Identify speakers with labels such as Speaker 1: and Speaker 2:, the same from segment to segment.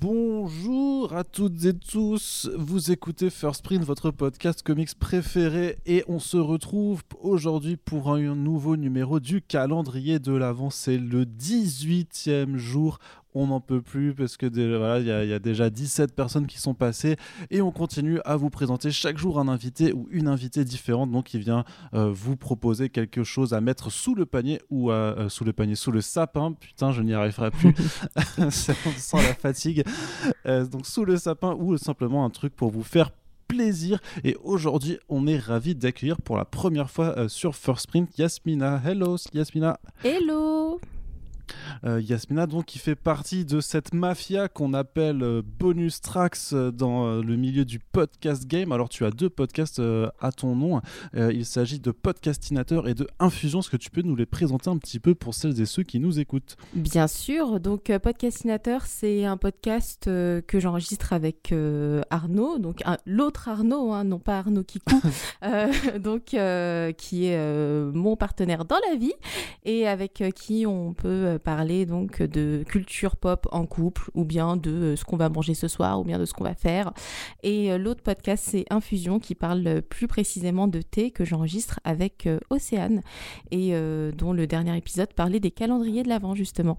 Speaker 1: Bonjour à toutes et tous, vous écoutez First Print, votre podcast comics préféré, et on se retrouve aujourd'hui pour un nouveau numéro du calendrier de l'Avent. C'est le 18e jour on n'en peut plus parce que voilà, il y, a déjà 17 personnes qui sont passées. Et on continue à vous présenter chaque jour un invité ou une invitée différente. Donc qui vient euh, vous proposer quelque chose à mettre sous le panier ou euh, sous le panier sous le sapin. Putain je n'y arriverai plus. Sans la fatigue. Euh, donc sous le sapin ou simplement un truc pour vous faire plaisir. Et aujourd'hui on est ravi d'accueillir pour la première fois sur First Print Yasmina. Hello Yasmina.
Speaker 2: Hello
Speaker 1: euh, Yasmina, donc, qui fait partie de cette mafia qu'on appelle euh, Bonus Tracks euh, dans le milieu du podcast game. Alors, tu as deux podcasts à ton nom. il s'agit de Podcastinateur et de Infusion. Est-ce que tu peux nous les présenter un petit peu pour celles et ceux qui nous écoutent?
Speaker 2: Bien sûr. Donc, Podcastinateur, c'est un podcast que j'enregistre avec Arnaud, donc l'autre Arnaud, hein, non pas Arnaud Kikou, donc qui est mon partenaire dans la vie et avec qui on peut parler donc de culture pop en couple ou bien de euh, ce qu'on va manger ce soir ou bien de ce qu'on va faire. Et euh, l'autre podcast c'est Infusion qui parle plus précisément de thé que j'enregistre avec euh, Océane et dont le dernier épisode parlait des calendriers de l'avant justement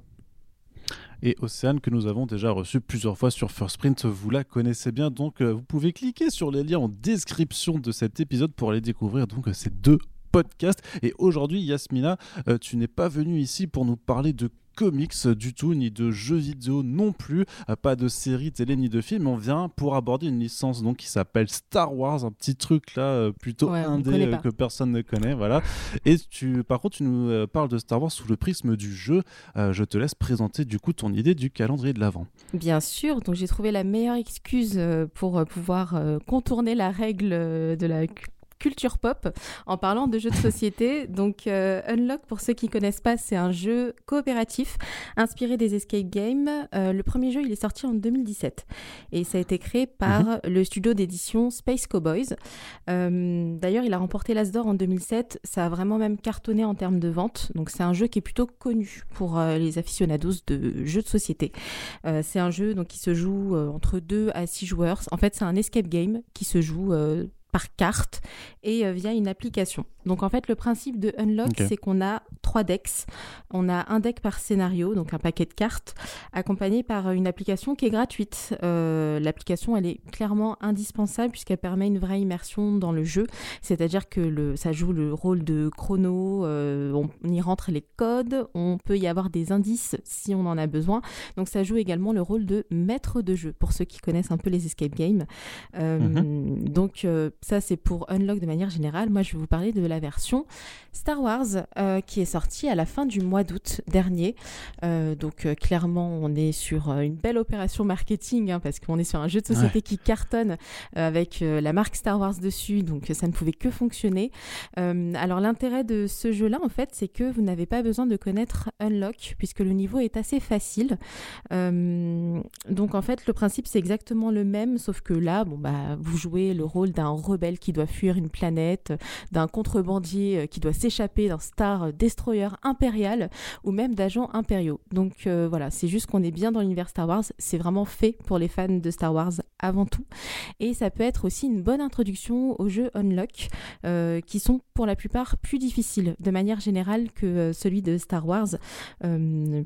Speaker 1: et Océane que nous avons déjà reçu plusieurs fois sur First Print. Vous la connaissez bien, donc vous pouvez cliquer sur les liens en description de cet épisode pour aller découvrir donc ces deux podcast. Et aujourd'hui, Yasmina, euh, tu n'es pas venue ici pour nous parler de comics du tout, ni de jeux vidéo non plus, euh, pas de séries télé ni de films. On vient pour aborder une licence donc qui s'appelle Star Wars, un petit truc là euh, plutôt indé que personne ne connaît, voilà. Et tu, par contre, tu nous parles de Star Wars sous le prisme du jeu. je te laisse présenter du coup ton idée du calendrier de l'avant.
Speaker 2: Bien sûr, donc j'ai trouvé la meilleure excuse pour pouvoir contourner la règle de la culture pop en parlant de jeux de société. Donc euh, Unlock, pour ceux qui ne connaissent pas, c'est un jeu coopératif inspiré des escape games. Euh, le premier jeu, il est sorti en 2017 et ça a été créé par mhm. le studio d'édition Space Cowboys. Euh, d'ailleurs, il a remporté l'As d'or en 2007. Ça a vraiment même cartonné en termes de vente. Donc c'est un jeu qui est plutôt connu pour les aficionados de jeux de société. c'est un jeu donc qui se joue entre 2 à 6 joueurs. En fait, c'est un escape game qui se joue par carte et euh, via une application. Donc en fait, le principe de Unlock, c'est qu'on a trois decks. On a un deck par scénario, donc un paquet de cartes, accompagné par une application qui est gratuite. Euh, l'application, elle est clairement indispensable puisqu'elle permet une vraie immersion dans le jeu. C'est-à-dire que le, ça joue le rôle de chrono, euh, on, y rentre les codes, on peut y avoir des indices si on en a besoin. Donc ça joue également le rôle de maître de jeu pour ceux qui connaissent un peu les escape games. Mhm. Donc ça, c'est pour Unlock de manière générale. Moi, je vais vous parler de la version Star Wars euh, qui est sortie à la fin du mois d'août dernier. Euh, donc, euh, clairement, on est sur une belle opération marketing hein, parce qu'on est sur un jeu de société qui cartonne avec la marque Star Wars dessus. Donc, ça ne pouvait que fonctionner. alors, l'intérêt de ce jeu-là, en fait, c'est que vous n'avez pas besoin de connaître Unlock puisque le niveau est assez facile. donc, en fait, le principe, c'est exactement le même, sauf que là, bon, bah, vous jouez le rôle d'un rebelle qui doit fuir une planète, d'un contrebandier euh, qui doit s'échapper d'un Star Destroyer impérial ou même d'agents impériaux. Donc euh, voilà, c'est juste qu'on est bien dans l'univers Star Wars. C'est vraiment fait pour les fans de Star Wars avant tout. Et ça peut être aussi une bonne introduction aux jeux Unlock euh, qui sont pour la plupart plus difficiles de manière générale que celui de Star Wars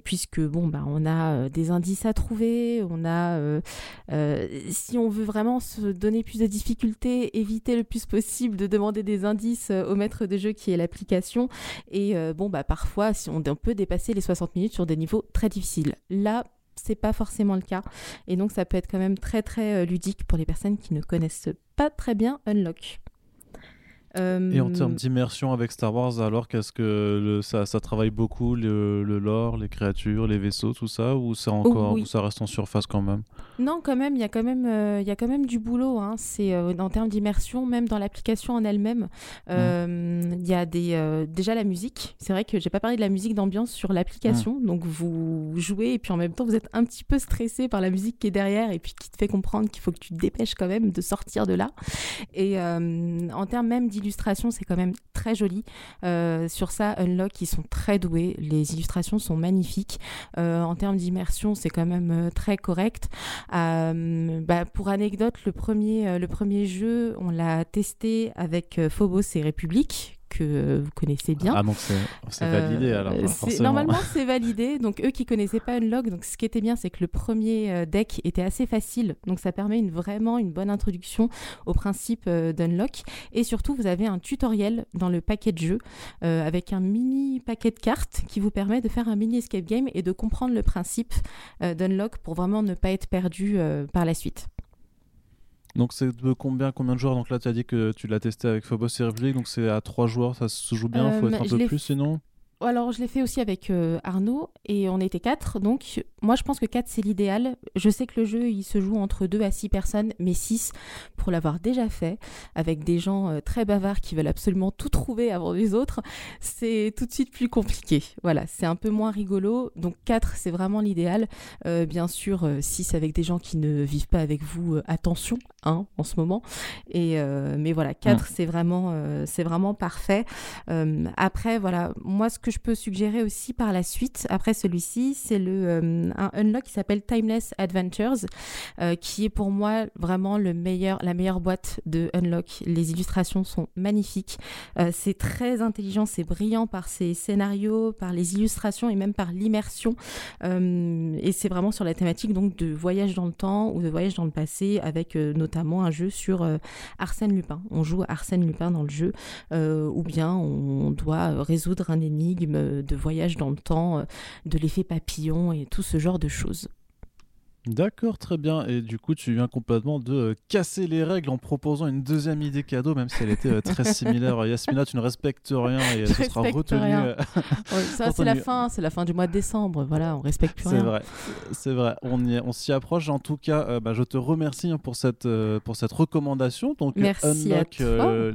Speaker 2: puisque bon bah on a des indices à trouver, on a si on veut vraiment se donner plus de difficultés, éviter le plus possible de demander des indices euh, au maître de jeu qui est l'application. Et euh, bon, bah parfois, si on, on peut dépasser les 60 minutes sur des niveaux très difficiles. Là, c'est pas forcément le cas. Et donc, ça peut être quand même très très euh, ludique pour les personnes qui ne connaissent pas très bien Unlock.
Speaker 1: Et en termes d'immersion avec Star Wars, alors qu'est-ce que le, ça, ça, travaille beaucoup le, le, lore, les créatures, les vaisseaux, tout ça, ou c'est encore, ou ça reste en surface quand même?
Speaker 2: Non, quand même, il y a quand même, euh, il y a quand même du boulot. Hein. C'est euh, en termes d'immersion, même dans l'application en elle-même, euh, il y a des, déjà la musique. C'est vrai que j'ai pas parlé de la musique d'ambiance sur l'application, donc vous jouez et puis en même temps vous êtes un petit peu stressé par la musique qui est derrière et puis qui te fait comprendre qu'il faut que tu te dépêches quand même de sortir de là. Et en termes même d'illustration c'est quand même très joli. sur ça, Unlock, ils sont très doués. Les illustrations sont magnifiques. en termes d'immersion, c'est quand même très correct. Bah, pour anecdote, le premier jeu, on l'a testé avec Phobos et République, que vous connaissez bien.
Speaker 1: Ah donc c'est validé alors
Speaker 2: Normalement c'est validé, donc eux qui connaissaient pas Unlock, donc ce qui était bien c'est que le premier euh, deck était assez facile, donc ça permet une, vraiment une bonne introduction au principe euh, d'Unlock, et surtout vous avez un tutoriel dans le paquet de jeu euh, avec un mini paquet de cartes qui vous permet de faire un mini escape game et de comprendre le principe d'Unlock pour vraiment ne pas être perdu par la suite.
Speaker 1: Donc c'est de combien, combien de joueurs? Donc là tu as dit que tu l'as testé avec Phobos et République, donc c'est à 3 joueurs, ça se joue bien, il faut être un peu plus sinon?
Speaker 2: Alors, je l'ai fait aussi avec euh, Arnaud et on était quatre. Donc, moi, je pense que 4, c'est l'idéal. Je sais que le jeu, il se joue entre 2 à 6 personnes, mais 6, pour l'avoir déjà fait, avec des gens euh, très bavards qui veulent absolument tout trouver avant les autres, c'est tout de suite plus compliqué. Voilà, c'est un peu moins rigolo. Donc, 4, c'est vraiment l'idéal. Euh, bien sûr, 6 avec des gens qui ne vivent pas avec vous, attention, hein, en ce moment. Et, mais voilà, 4, c'est vraiment, c'est vraiment parfait. après, voilà, moi, ce que je peux suggérer aussi par la suite, après celui-ci, c'est euh, un unlock qui s'appelle Timeless Adventures, euh, qui est pour moi vraiment le meilleur, la meilleure boîte de unlock. Les illustrations sont magnifiques, euh, c'est très intelligent, c'est brillant par ses scénarios, par les illustrations et même par l'immersion. et c'est vraiment sur la thématique donc de voyage dans le temps ou de voyage dans le passé, avec notamment un jeu sur Arsène Lupin. On joue Arsène Lupin dans le jeu, ou bien on doit résoudre un énigme de voyage dans le temps, euh, de l'effet papillon et tout ce genre de choses.
Speaker 1: D'accord, très bien. Et du coup, tu viens complètement de euh, casser les règles en proposant une deuxième idée cadeau, même si elle était euh, très similaire. Yasmina, tu ne respectes rien et ce sera retenu.
Speaker 2: ça, c'est la fin, c'est la fin du mois de décembre. Voilà, on respecte plus
Speaker 1: rien. C'est vrai, c'est vrai. On, on s'y approche. En tout cas, bah, je te remercie hein, pour cette, pour cette recommandation. Donc,
Speaker 2: Merci à toi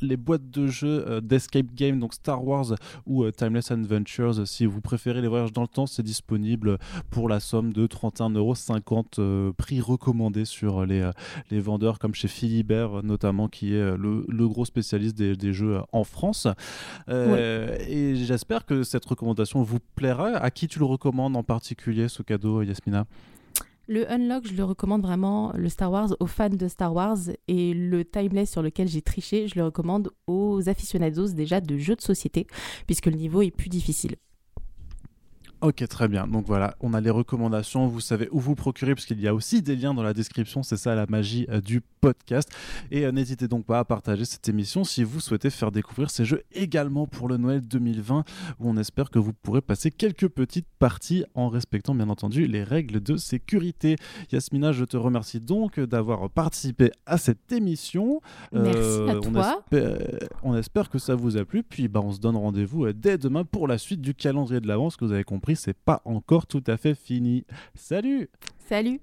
Speaker 1: les boîtes de jeux euh, d'escape game, donc Star Wars ou euh, Timeless Adventures. Si vous préférez les voyages dans le temps, c'est disponible pour la somme de 31,50€ euh, prix recommandé sur les, les vendeurs comme chez Philibert notamment, qui est le, gros spécialiste des, jeux en France. Et j'espère que cette recommandation vous plaira. À qui tu le recommandes en particulier ce cadeau, Yasmina?
Speaker 2: Le Unlock, je le recommande vraiment, le Star Wars, aux fans de Star Wars. Et le Timeless sur lequel j'ai triché, je le recommande aux aficionados déjà de jeux de société, puisque le niveau est plus difficile.
Speaker 1: Ok, très bien. Donc voilà, on a les recommandations. Vous savez où vous procurer, parce qu'il y a aussi des liens dans la description. C'est ça la magie euh, du podcast. Et euh, n'hésitez donc pas à partager cette émission si vous souhaitez faire découvrir ces jeux également pour le Noël 2020, où on espère que vous pourrez passer quelques petites parties en respectant bien entendu les règles de sécurité. Yasmina, je te remercie donc d'avoir participé à cette émission.
Speaker 2: Merci à euh, toi.
Speaker 1: On espère, on espère, que ça vous a plu. Puis bah, on se donne rendez-vous dès demain pour la suite du calendrier de l'avance que vous avez compris c'est pas encore tout à fait fini. Salut
Speaker 2: Salut